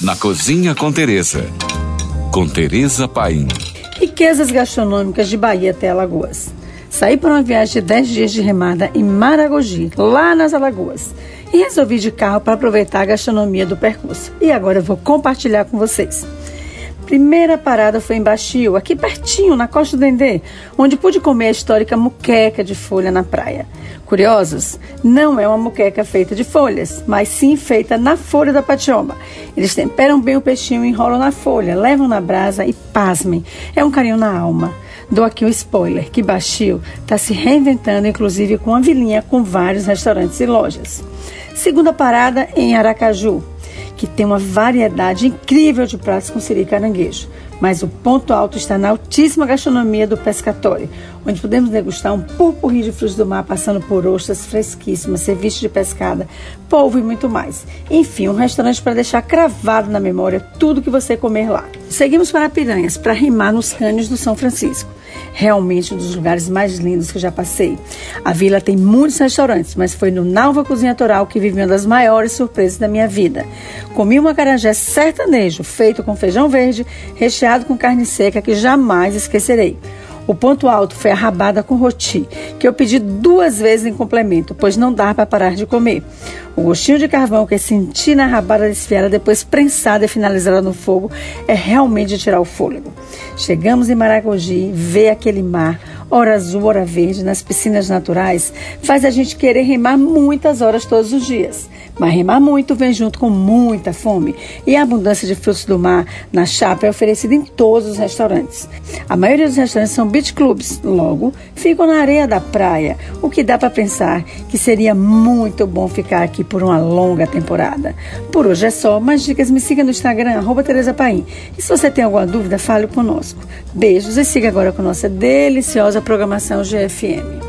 na Cozinha com Teresa. Com Teresa Paim. Riquezas gastronômicas de Bahia até Alagoas. Saí para uma viagem de 10 dias de remada em Maragogi, lá nas Alagoas. E resolvi de carro para aproveitar a gastronomia do percurso. E agora eu vou compartilhar com vocês. Primeira parada foi em Baixio, aqui pertinho, na Costa do Dendê, onde pude comer a histórica muqueca de folha na praia. Curiosos? Não é uma muqueca feita de folhas, mas sim feita na folha da patioma. Eles temperam bem o peixinho, enrolam na folha, levam na brasa e pasmem. É um carinho na alma. Dou aqui um spoiler, que Baixio está se reinventando, inclusive com uma vilinha com vários restaurantes e lojas. Segunda parada em Aracaju que tem uma variedade incrível de pratos com siri caranguejo. Mas o ponto alto está na altíssima gastronomia do pescatório, onde podemos degustar um purpurri de frutos do mar passando por ostras fresquíssimas, ceviche de pescada, polvo e muito mais. Enfim, um restaurante para deixar cravado na memória tudo que você comer lá. Seguimos para Piranhas, para rimar nos cânions do São Francisco realmente um dos lugares mais lindos que já passei. A vila tem muitos restaurantes, mas foi no Nalva Cozinha Toral que vivi uma das maiores surpresas da minha vida. Comi um acarajé sertanejo, feito com feijão verde, recheado com carne seca, que jamais esquecerei. O ponto alto foi a rabada com roti, que eu pedi duas vezes em complemento, pois não dá para parar de comer. O gostinho de carvão que senti na rabada desfiada, depois prensada e finalizada no fogo, é realmente tirar o fôlego. Chegamos em Maragogi, vê aquele mar, hora azul, hora verde, nas piscinas naturais, faz a gente querer remar muitas horas todos os dias. Mas remar muito vem junto com muita fome e a abundância de frutos do mar na chapa é oferecida em todos os restaurantes. A maioria dos restaurantes são beach clubs, logo ficam na areia da praia, o que dá para pensar que seria muito bom ficar aqui por uma longa temporada. Por hoje é só, mais dicas me siga no Instagram, arroba Tereza Paim. E se você tem alguma dúvida, fale conosco. Beijos e siga agora com nossa deliciosa programação GFM.